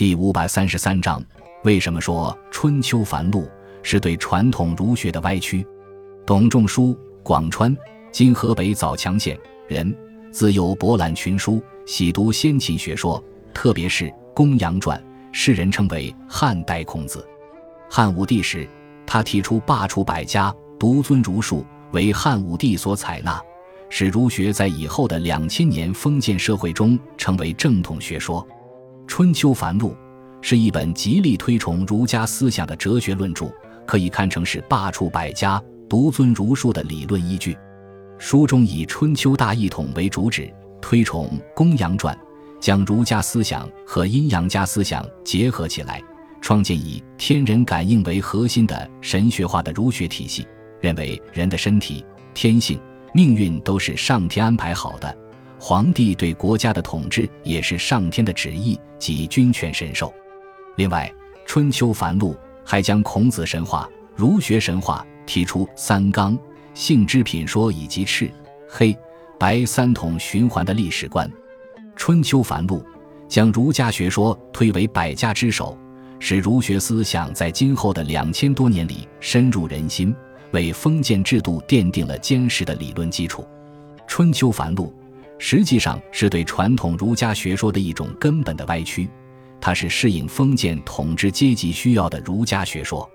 第五百三十三章：为什么说《春秋繁露》是对传统儒学的歪曲？董仲舒，广川（今河北枣强县）人，自幼博览群书，喜读先秦学说，特别是《公羊传》，世人称为汉代孔子。汉武帝时，他提出罢黜百家，独尊儒术，为汉武帝所采纳，使儒学在以后的两千年封建社会中成为正统学说。《春秋繁露》是一本极力推崇儒家思想的哲学论著，可以看成是罢黜百家、独尊儒术的理论依据。书中以《春秋大一统》为主旨，推崇《公羊传》，将儒家思想和阴阳家思想结合起来，创建以天人感应为核心的神学化的儒学体系，认为人的身体、天性、命运都是上天安排好的。皇帝对国家的统治也是上天的旨意及君权神授。另外，《春秋繁露》还将孔子神话、儒学神话提出三纲、性之品说以及赤、黑、白三统循环的历史观。《春秋繁露》将儒家学说推为百家之首，使儒学思想在今后的两千多年里深入人心，为封建制度奠定了坚实的理论基础。《春秋繁露》。实际上是对传统儒家学说的一种根本的歪曲，它是适应封建统治阶级需要的儒家学说。